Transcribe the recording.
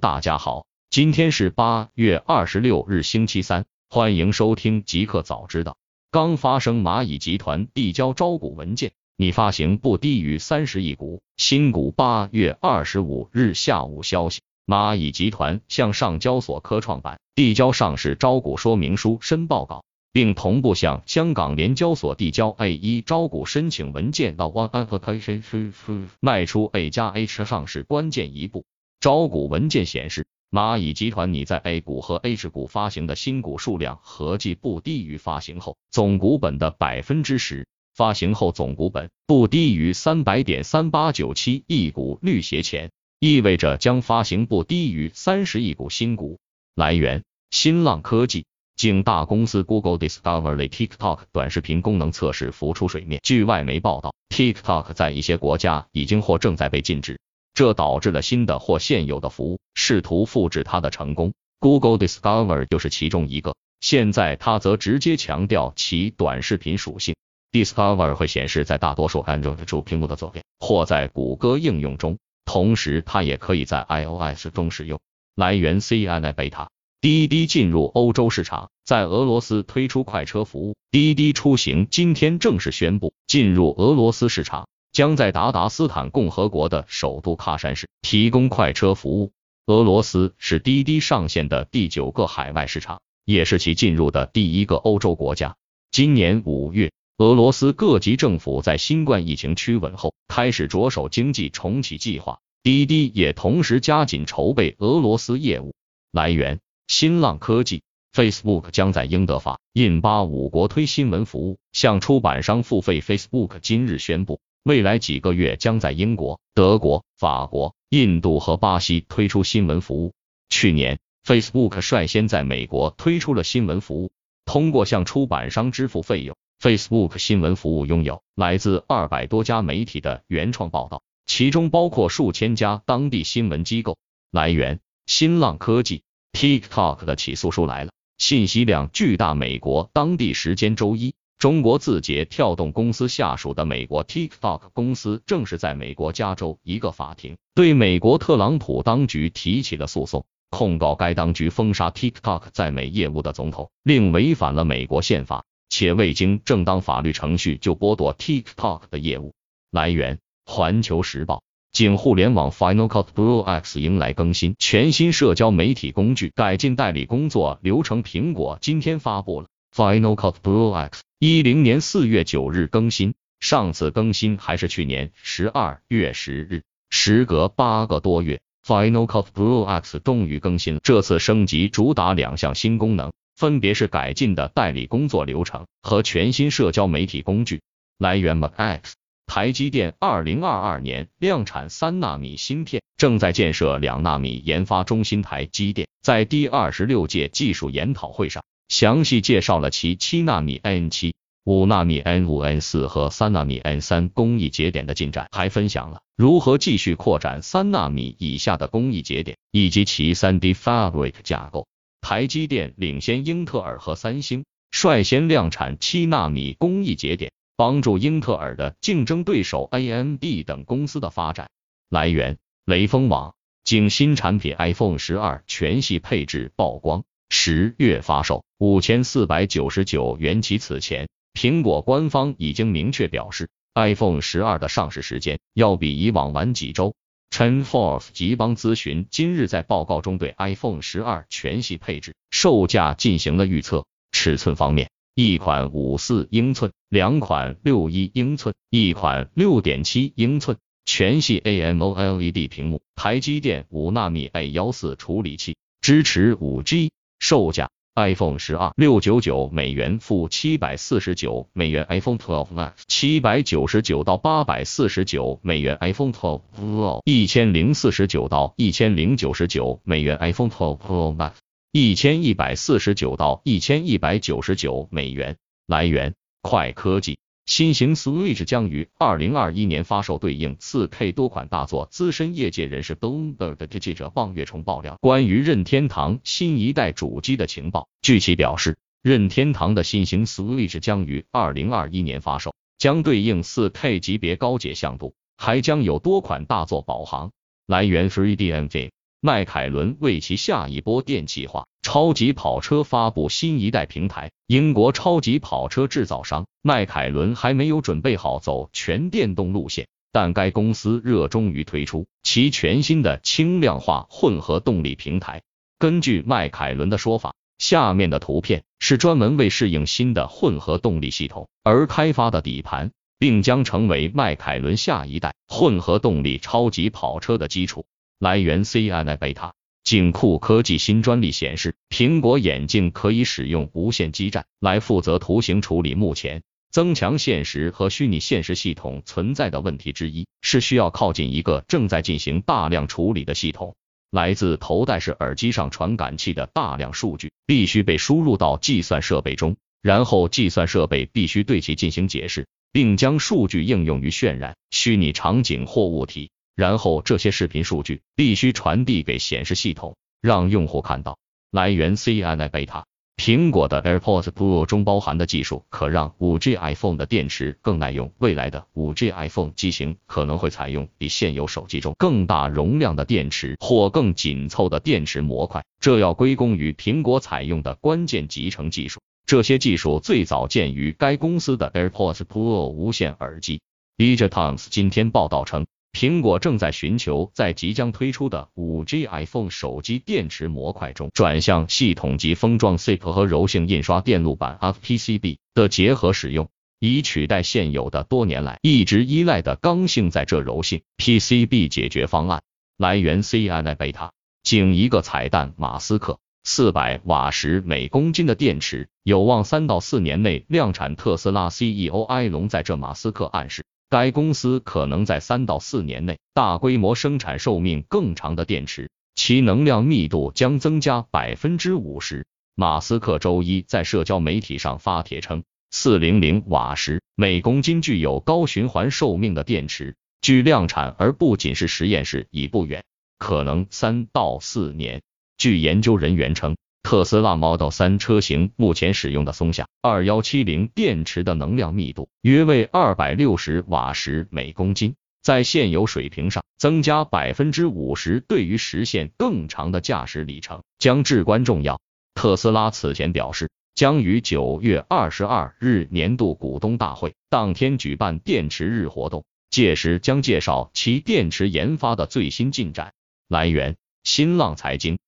大家好，今天是八月二十六日，星期三，欢迎收听极客早知道。刚发生蚂蚁集团递交招股文件，拟发行不低于三十亿股新股。八月二十五日下午消息，蚂蚁集团向上交所科创板递交上市招股说明书申报稿，并同步向香港联交所递交 A 一招股申请文件到 One Application，迈出 A 加 H 上市关键一步。招股文件显示。蚂蚁集团拟在 A 股和 H 股发行的新股数量合计不低于发行后总股本的百分之十，发行后总股本不低于三百点三八九七亿股绿鞋钱，意味着将发行不低于三十亿股新股。来源：新浪科技。经大公司 Google Discovery TikTok 短视频功能测试浮出水面。据外媒报道，TikTok 在一些国家已经或正在被禁止。这导致了新的或现有的服务试图复制它的成功，Google Discover 就是其中一个。现在它则直接强调其短视频属性，Discover 会显示在大多数 Android 主屏幕的左边，或在谷歌应用中，同时它也可以在 iOS 中使用。来源 CNN Beta。滴滴进入欧洲市场，在俄罗斯推出快车服务。滴滴出行今天正式宣布进入俄罗斯市场。将在达达斯坦共和国的首都喀山市提供快车服务。俄罗斯是滴滴上线的第九个海外市场，也是其进入的第一个欧洲国家。今年五月，俄罗斯各级政府在新冠疫情趋稳后，开始着手经济重启计划。滴滴也同时加紧筹备俄罗斯业务。来源：新浪科技。Facebook 将在英德法、印巴五国推新闻服务，向出版商付费。Facebook 今日宣布。未来几个月将在英国、德国、法国、印度和巴西推出新闻服务。去年，Facebook 率先在美国推出了新闻服务，通过向出版商支付费用。Facebook 新闻服务拥有来自二百多家媒体的原创报道，其中包括数千家当地新闻机构。来源：新浪科技。TikTok 的起诉书来了，信息量巨大。美国当地时间周一。中国字节跳动公司下属的美国 TikTok 公司正是在美国加州一个法庭对美国特朗普当局提起了诉讼，控告该当局封杀 TikTok 在美业务的总统令违反了美国宪法，且未经正当法律程序就剥夺 TikTok 的业务。来源：环球时报。仅互联网 Final Cut Pro X 迎来更新，全新社交媒体工具改进代理工作流程。苹果今天发布了 Final Cut Pro X。一零年四月九日更新，上次更新还是去年十二月十日。时隔八个多月，Final Cut Pro X 终于更新了。这次升级主打两项新功能，分别是改进的代理工作流程和全新社交媒体工具。来源 MacX。台积电二零二二年量产三纳米芯片，正在建设两纳米研发中心。台积电在第二十六届技术研讨会上。详细介绍了其七纳米 N 七、五纳米 N 五、N 四和三纳米 N 三工艺节点的进展，还分享了如何继续扩展三纳米以下的工艺节点以及其三 D Fabric 架构。台积电领先英特尔和三星，率先量产七纳米工艺节点，帮助英特尔的竞争对手 AMD 等公司的发展。来源：雷锋网。经新产品 iPhone 十二全系配置曝光。十月发售五千四百九十九元起。此前，苹果官方已经明确表示，iPhone 十二的上市时间要比以往晚几周。TrendForce 极邦咨询今日在报告中对 iPhone 十二全系配置售价进行了预测。尺寸方面，一款五四英寸，两款六一英寸，一款六点七英寸，全系 AMOLED 屏幕，台积电五纳米 A 幺四处理器，支持五 G。售价：iPhone 十二六九九美元，负七百四十九美元；iPhone 12 Max 七百九十九到八百四十九美元；iPhone 12 Pro 一千零四十九到一千零九十九美元；iPhone 12 Pro Max 一千一百四十九到一千一百九十九美元。来源：快科技。新型 Switch 将于二零二一年发售，对应四 K 多款大作。资深业界人士 Bloomberg 的记者望月虫爆料关于任天堂新一代主机的情报。据其表示，任天堂的新型 Switch 将于二零二一年发售，将对应四 K 级别高解像度，还将有多款大作保航。来源 3DM Game。迈凯伦为其下一波电气化超级跑车发布新一代平台。英国超级跑车制造商迈凯伦还没有准备好走全电动路线，但该公司热衷于推出其全新的轻量化混合动力平台。根据迈凯伦的说法，下面的图片是专门为适应新的混合动力系统而开发的底盘，并将成为迈凯伦下一代混合动力超级跑车的基础。来源：CNN 贝塔。景酷科技新专利显示，苹果眼镜可以使用无线基站来负责图形处理。目前，增强现实和虚拟现实系统存在的问题之一是需要靠近一个正在进行大量处理的系统。来自头戴式耳机上传感器的大量数据必须被输入到计算设备中，然后计算设备必须对其进行解释，并将数据应用于渲染虚拟场景或物体。然后这些视频数据必须传递给显示系统，让用户看到。来源：CNN 贝塔。苹果的 AirPods Pro 中包含的技术可让 5G iPhone 的电池更耐用。未来的 5G iPhone 机型可能会采用比现有手机中更大容量的电池或更紧凑的电池模块，这要归功于苹果采用的关键集成技术。这些技术最早见于该公司的 AirPods Pro 无线耳机。Digital Times 今天报道称。苹果正在寻求在即将推出的 5G iPhone 手机电池模块中转向系统级封装 SiP 和柔性印刷电路板 FPCB 的结合使用，以取代现有的多年来一直依赖的刚性在这柔性 PCB 解决方案。来源：CNN 贝塔。仅一个彩蛋，马斯克400瓦时每公斤的电池有望三到四年内量产。特斯拉 CEO 埃隆在这马斯克暗示。该公司可能在三到四年内大规模生产寿命更长的电池，其能量密度将增加百分之五十。马斯克周一在社交媒体上发帖称，四零零瓦时每公斤具有高循环寿命的电池距量产而不仅是实验室已不远，可能三到四年。据研究人员称。特斯拉 Model 3车型目前使用的松下二幺七零电池的能量密度约为二百六十瓦时每公斤，在现有水平上增加百分之五十，对于实现更长的驾驶里程将至关重要。特斯拉此前表示，将于九月二十二日年度股东大会当天举办电池日活动，届时将介绍其电池研发的最新进展。来源：新浪财经。